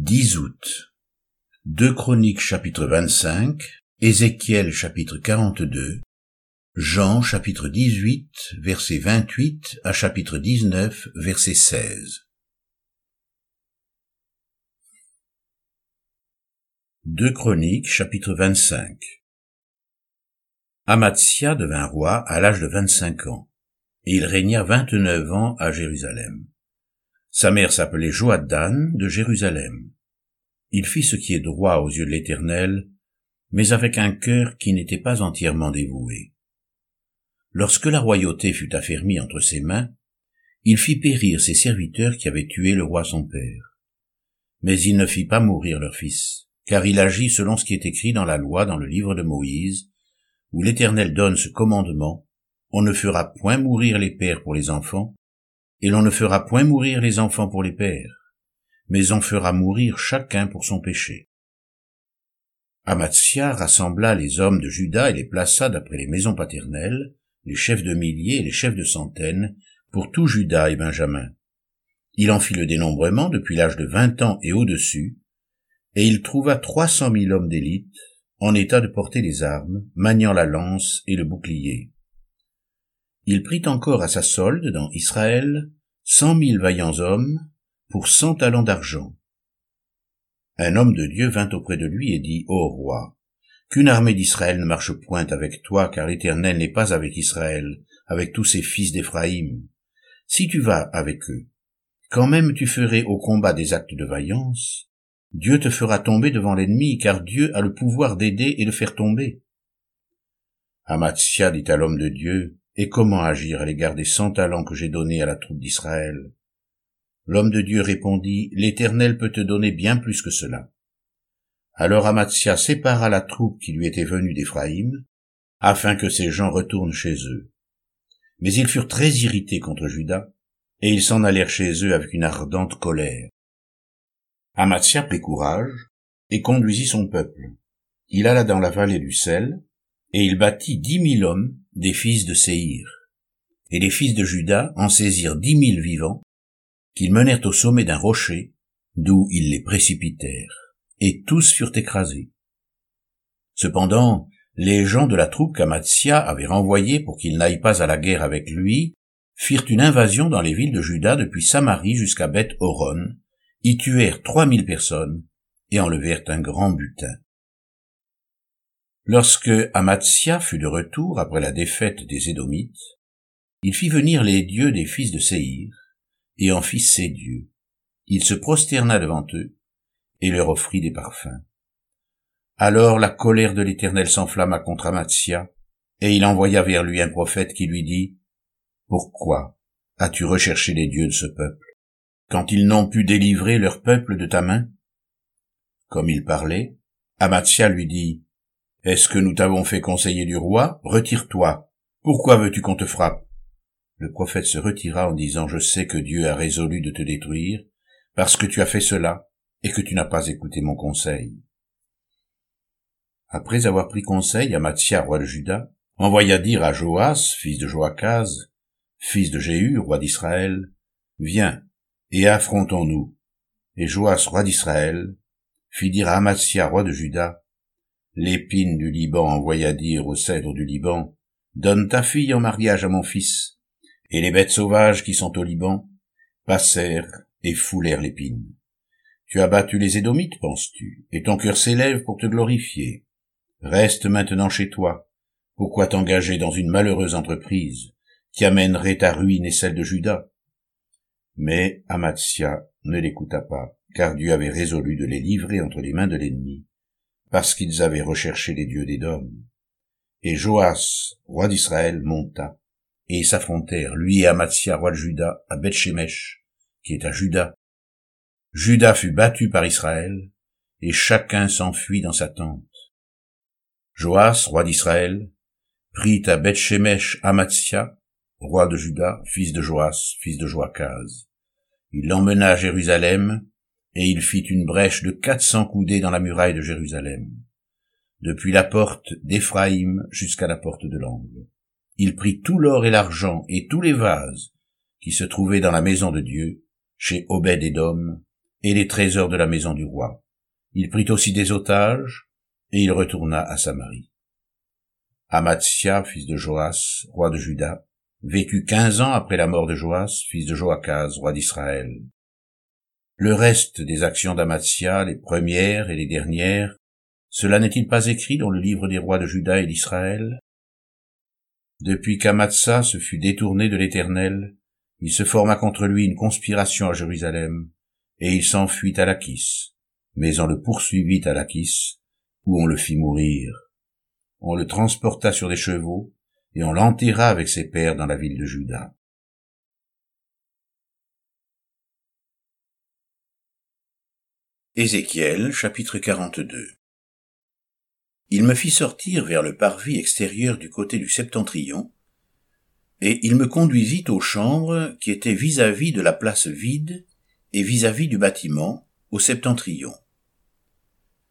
10 août. 2 Chroniques chapitre 25, Ézéchiel chapitre 42, Jean chapitre 18 verset 28 à chapitre 19 verset 16. 2 Chroniques chapitre 25 Amatia devint roi à l'âge de 25 ans, et il régna 29 ans à Jérusalem. Sa mère s'appelait Joadan de Jérusalem. Il fit ce qui est droit aux yeux de l'Éternel, mais avec un cœur qui n'était pas entièrement dévoué. Lorsque la royauté fut affermie entre ses mains, il fit périr ses serviteurs qui avaient tué le roi son père. Mais il ne fit pas mourir leur fils, car il agit selon ce qui est écrit dans la loi dans le livre de Moïse, où l'Éternel donne ce commandement, on ne fera point mourir les pères pour les enfants, et l'on ne fera point mourir les enfants pour les pères, mais on fera mourir chacun pour son péché. Amatia rassembla les hommes de Juda et les plaça d'après les maisons paternelles, les chefs de milliers et les chefs de centaines, pour tout Juda et Benjamin. Il en fit le dénombrement depuis l'âge de vingt ans et au-dessus, et il trouva trois cent mille hommes d'élite, en état de porter les armes, maniant la lance et le bouclier il prit encore à sa solde dans Israël cent mille vaillants hommes pour cent talents d'argent. Un homme de Dieu vint auprès de lui et dit, Ô roi, qu'une armée d'Israël ne marche point avec toi, car l'Éternel n'est pas avec Israël, avec tous ses fils d'Éphraïm. Si tu vas avec eux, quand même tu ferais au combat des actes de vaillance, Dieu te fera tomber devant l'ennemi, car Dieu a le pouvoir d'aider et de faire tomber. Amatia dit à l'homme de Dieu, et comment agir à l'égard des cent talents que j'ai donnés à la troupe d'Israël? L'homme de Dieu répondit, L'Éternel peut te donner bien plus que cela. Alors Amatia sépara la troupe qui lui était venue d'Éphraïm, afin que ces gens retournent chez eux. Mais ils furent très irrités contre Judas, et ils s'en allèrent chez eux avec une ardente colère. Amatia prit courage, et conduisit son peuple. Il alla dans la vallée du sel, et il bâtit dix mille hommes des fils de Séhir. Et les fils de Judas en saisirent dix mille vivants, qu'ils menèrent au sommet d'un rocher, d'où ils les précipitèrent, et tous furent écrasés. Cependant, les gens de la troupe qu'Amatsia avait renvoyés pour qu'ils n'aillent pas à la guerre avec lui, firent une invasion dans les villes de Juda depuis Samarie jusqu'à Beth Horon, y tuèrent trois mille personnes et enlevèrent un grand butin. Lorsque Amatsia fut de retour après la défaite des Édomites, il fit venir les dieux des fils de Séhir, et en fit ses dieux. Il se prosterna devant eux, et leur offrit des parfums. Alors la colère de l'Éternel s'enflamma contre Amatsia, et il envoya vers lui un prophète qui lui dit, Pourquoi as-tu recherché les dieux de ce peuple, quand ils n'ont pu délivrer leur peuple de ta main? Comme il parlait, Amatsia lui dit, est-ce que nous t'avons fait conseiller du roi? Retire-toi. Pourquoi veux-tu qu'on te frappe? Le prophète se retira en disant, Je sais que Dieu a résolu de te détruire, parce que tu as fait cela, et que tu n'as pas écouté mon conseil. Après avoir pris conseil, Amatia, roi de Juda, envoya dire à Joas, fils de Joachaz, fils de Jéhu, roi d'Israël, Viens, et affrontons-nous. Et Joas, roi d'Israël, fit dire à Amatia, roi de Juda, L'épine du Liban envoya dire au cèdre du Liban, Donne ta fille en mariage à mon fils. Et les bêtes sauvages qui sont au Liban passèrent et foulèrent l'épine. Tu as battu les Édomites, penses-tu, et ton cœur s'élève pour te glorifier. Reste maintenant chez toi. Pourquoi t'engager dans une malheureuse entreprise qui amènerait ta ruine et celle de Judas Mais Amatia ne l'écouta pas, car Dieu avait résolu de les livrer entre les mains de l'ennemi parce qu'ils avaient recherché les dieux d'Édom. Et Joas, roi d'Israël, monta, et s'affrontèrent, lui et Amatia, roi de Juda, à Bethshemesh, qui est à Juda. Juda fut battu par Israël, et chacun s'enfuit dans sa tente. Joas, roi d'Israël, prit à Bethshemesh Amatia, roi de Juda, fils de Joas, fils de Joachaz. Il l'emmena à Jérusalem, et il fit une brèche de quatre cents coudées dans la muraille de Jérusalem, depuis la porte d'Éphraïm jusqu'à la porte de l'angle. Il prit tout l'or et l'argent et tous les vases qui se trouvaient dans la maison de Dieu, chez Obed-Édom, et les trésors de la maison du roi. Il prit aussi des otages, et il retourna à Samarie. Amatsia, fils de Joas, roi de Juda, vécut quinze ans après la mort de Joas, fils de Joachaz, roi d'Israël. Le reste des actions d'Amatsia, les premières et les dernières, cela n'est-il pas écrit dans le livre des rois de Juda et d'Israël? Depuis qu'Amatsa se fut détourné de l'Éternel, il se forma contre lui une conspiration à Jérusalem, et il s'enfuit à Lachis. Mais on le poursuivit à Lachis, où on le fit mourir. On le transporta sur des chevaux, et on l'enterra avec ses pères dans la ville de Juda. Ézéchiel chapitre 42 Il me fit sortir vers le parvis extérieur du côté du septentrion, et il me conduisit aux chambres qui étaient vis-à-vis de la place vide et vis-à-vis -vis du bâtiment, au septentrion.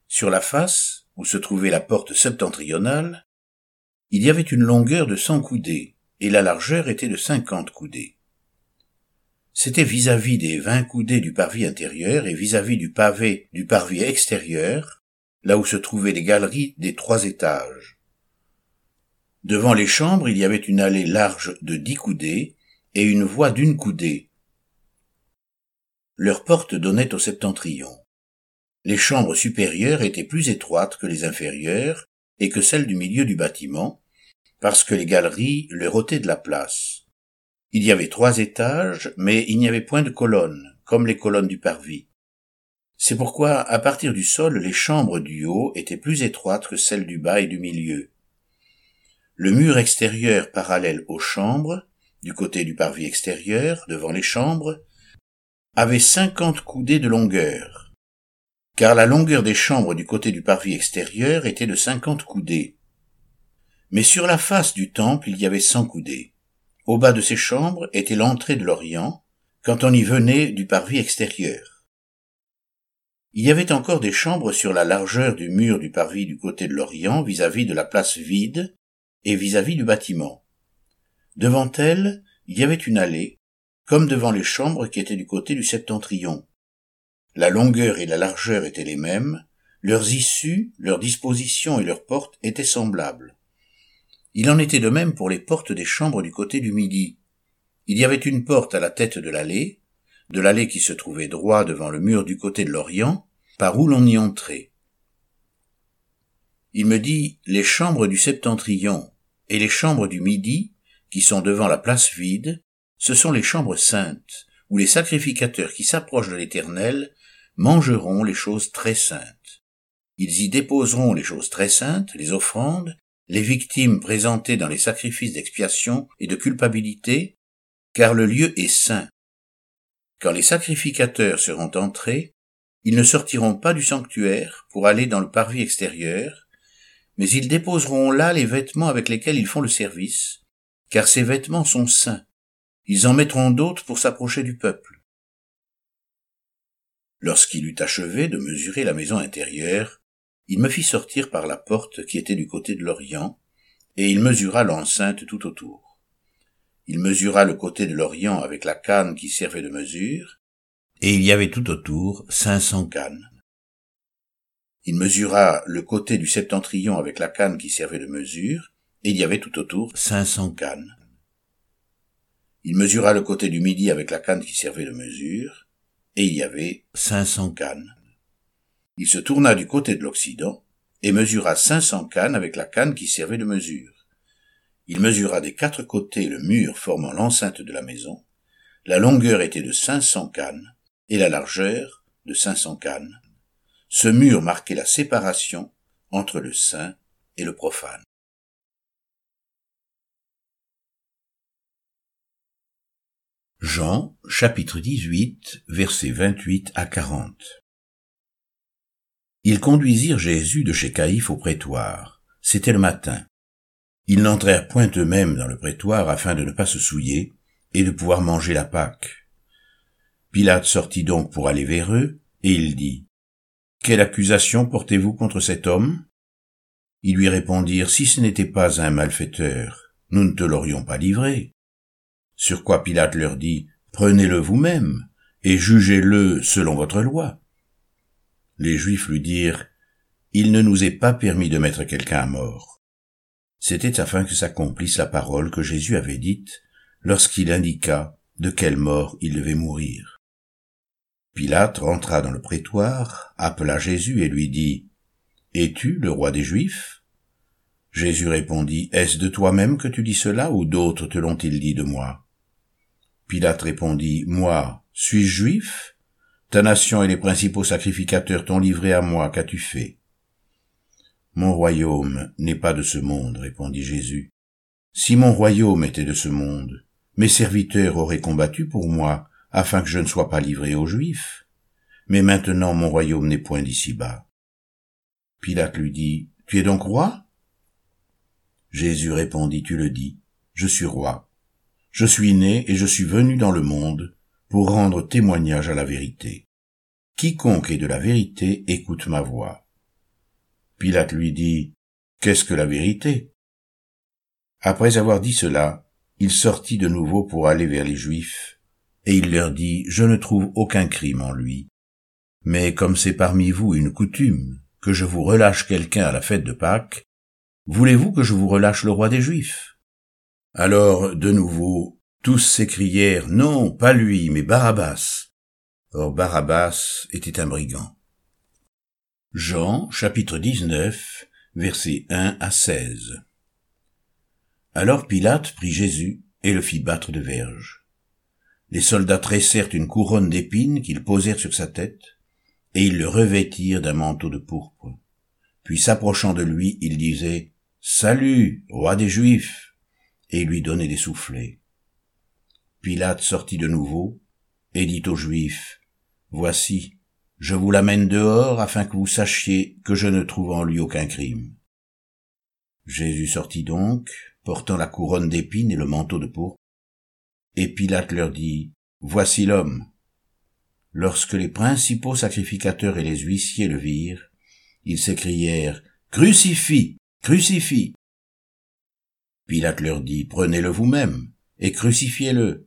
Sur la face, où se trouvait la porte septentrionale, il y avait une longueur de cent coudées, et la largeur était de cinquante coudées. C'était vis-à-vis des vingt coudées du parvis intérieur et vis-à-vis du pavé du parvis extérieur, là où se trouvaient les galeries des trois étages. Devant les chambres, il y avait une allée large de dix coudées et une voie d'une coudée. Leurs portes donnaient au septentrion. Les chambres supérieures étaient plus étroites que les inférieures et que celles du milieu du bâtiment, parce que les galeries leur ôtaient de la place. Il y avait trois étages, mais il n'y avait point de colonnes, comme les colonnes du parvis. C'est pourquoi, à partir du sol, les chambres du haut étaient plus étroites que celles du bas et du milieu. Le mur extérieur parallèle aux chambres, du côté du parvis extérieur, devant les chambres, avait cinquante coudées de longueur, car la longueur des chambres du côté du parvis extérieur était de cinquante coudées. Mais sur la face du temple il y avait cent coudées. Au bas de ces chambres était l'entrée de l'Orient, quand on y venait du parvis extérieur. Il y avait encore des chambres sur la largeur du mur du parvis du côté de l'Orient vis-à-vis de la place vide et vis-à-vis -vis du bâtiment. Devant elles, il y avait une allée, comme devant les chambres qui étaient du côté du septentrion, la longueur et la largeur étaient les mêmes, leurs issues, leurs dispositions et leurs portes étaient semblables. Il en était de même pour les portes des chambres du côté du midi. Il y avait une porte à la tête de l'allée, de l'allée qui se trouvait droit devant le mur du côté de l'Orient, par où l'on y entrait. Il me dit, les chambres du septentrion et les chambres du midi, qui sont devant la place vide, ce sont les chambres saintes, où les sacrificateurs qui s'approchent de l'Éternel mangeront les choses très saintes. Ils y déposeront les choses très saintes, les offrandes, les victimes présentées dans les sacrifices d'expiation et de culpabilité, car le lieu est saint. Quand les sacrificateurs seront entrés, ils ne sortiront pas du sanctuaire pour aller dans le parvis extérieur, mais ils déposeront là les vêtements avec lesquels ils font le service, car ces vêtements sont saints. Ils en mettront d'autres pour s'approcher du peuple. Lorsqu'il eut achevé de mesurer la maison intérieure, il me fit sortir par la porte qui était du côté de l'Orient, et il mesura l'enceinte tout autour. Il mesura le côté de l'Orient avec la canne qui servait de mesure, et il y avait tout autour cinq cents cannes. Il mesura le côté du septentrion avec la canne qui servait de mesure, et il y avait tout autour cinq cents cannes. Il mesura le côté du midi avec la canne qui servait de mesure, et il y avait cinq cents cannes. Il se tourna du côté de l'Occident et mesura cinq cents cannes avec la canne qui servait de mesure. Il mesura des quatre côtés le mur formant l'enceinte de la maison. La longueur était de cinq cents cannes et la largeur de cinq cents cannes. Ce mur marquait la séparation entre le saint et le profane. Jean, chapitre 18, versets 28 à 40. Ils conduisirent Jésus de chez Caïphe au prétoire. C'était le matin. Ils n'entrèrent point eux-mêmes dans le prétoire afin de ne pas se souiller et de pouvoir manger la Pâque. Pilate sortit donc pour aller vers eux, et il dit, Quelle accusation portez-vous contre cet homme? Ils lui répondirent, Si ce n'était pas un malfaiteur, nous ne te l'aurions pas livré. Sur quoi Pilate leur dit, Prenez-le vous-même, et jugez-le selon votre loi. Les Juifs lui dirent, Il ne nous est pas permis de mettre quelqu'un à mort. C'était afin que s'accomplisse la parole que Jésus avait dite lorsqu'il indiqua de quelle mort il devait mourir. Pilate rentra dans le prétoire, appela Jésus et lui dit, Es-tu le roi des Juifs? Jésus répondit, Est-ce de toi-même que tu dis cela ou d'autres te l'ont-ils dit de moi? Pilate répondit, Moi, suis-je juif Ta nation et les principaux sacrificateurs t'ont livré à moi, qu'as-tu fait? Mon royaume n'est pas de ce monde, répondit Jésus. Si mon royaume était de ce monde, mes serviteurs auraient combattu pour moi, afin que je ne sois pas livré aux Juifs. Mais maintenant mon royaume n'est point d'ici-bas. Pilate lui dit, Tu es donc roi? Jésus répondit, Tu le dis, je suis roi. Je suis né et je suis venu dans le monde pour rendre témoignage à la vérité. Quiconque est de la vérité écoute ma voix. Pilate lui dit, Qu'est-ce que la vérité? Après avoir dit cela, il sortit de nouveau pour aller vers les Juifs, et il leur dit, Je ne trouve aucun crime en lui. Mais comme c'est parmi vous une coutume que je vous relâche quelqu'un à la fête de Pâques, voulez-vous que je vous relâche le roi des Juifs? Alors, de nouveau, tous s'écrièrent, Non, pas lui, mais Barabbas. Or Barabbas était un brigand. Jean, chapitre 19, versets 1 à 16. Alors Pilate prit Jésus et le fit battre de verges. Les soldats tressèrent une couronne d'épines qu'ils posèrent sur sa tête, et ils le revêtirent d'un manteau de pourpre. Puis s'approchant de lui, ils disaient, Salut, roi des Juifs, et lui donnaient des soufflets. Pilate sortit de nouveau, et dit aux Juifs, Voici, je vous l'amène dehors afin que vous sachiez que je ne trouve en lui aucun crime. Jésus sortit donc, portant la couronne d'épines et le manteau de pourpre. Et Pilate leur dit, Voici l'homme. Lorsque les principaux sacrificateurs et les huissiers le virent, ils s'écrièrent, Crucifie, crucifie. Pilate leur dit, Prenez-le vous-même, et crucifiez-le,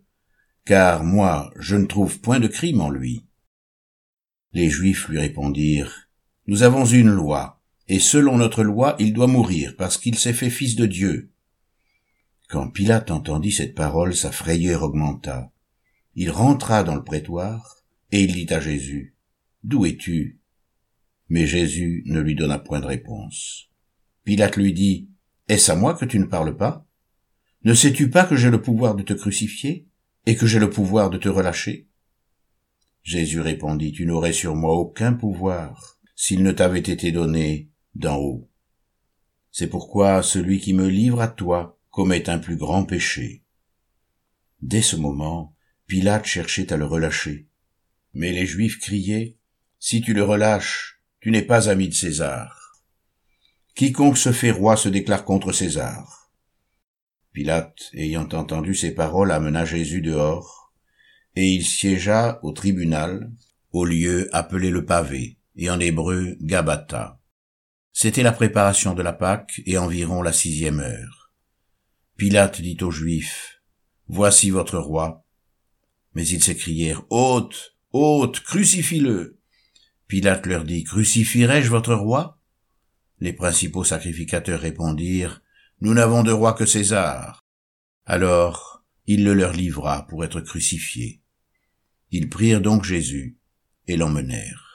car moi je ne trouve point de crime en lui. Les Juifs lui répondirent, Nous avons une loi, et selon notre loi, il doit mourir, parce qu'il s'est fait fils de Dieu. Quand Pilate entendit cette parole, sa frayeur augmenta. Il rentra dans le prétoire, et il dit à Jésus, D'où es-tu? Mais Jésus ne lui donna point de réponse. Pilate lui dit, Est-ce à moi que tu ne parles pas? Ne sais-tu pas que j'ai le pouvoir de te crucifier, et que j'ai le pouvoir de te relâcher? Jésus répondit, Tu n'aurais sur moi aucun pouvoir, s'il ne t'avait été donné d'en haut. C'est pourquoi celui qui me livre à toi commet un plus grand péché. Dès ce moment, Pilate cherchait à le relâcher. Mais les Juifs criaient, Si tu le relâches, tu n'es pas ami de César. Quiconque se fait roi se déclare contre César. Pilate, ayant entendu ces paroles, amena Jésus dehors, et il siégea au tribunal, au lieu appelé le pavé, et en hébreu Gabata. C'était la préparation de la Pâque et environ la sixième heure. Pilate dit aux Juifs, Voici votre roi. Mais ils s'écrièrent, Hôte, hôte, crucifie-le. Pilate leur dit, Crucifierai-je votre roi? Les principaux sacrificateurs répondirent, Nous n'avons de roi que César. Alors il le leur livra pour être crucifié. Ils prirent donc Jésus et l'emmenèrent.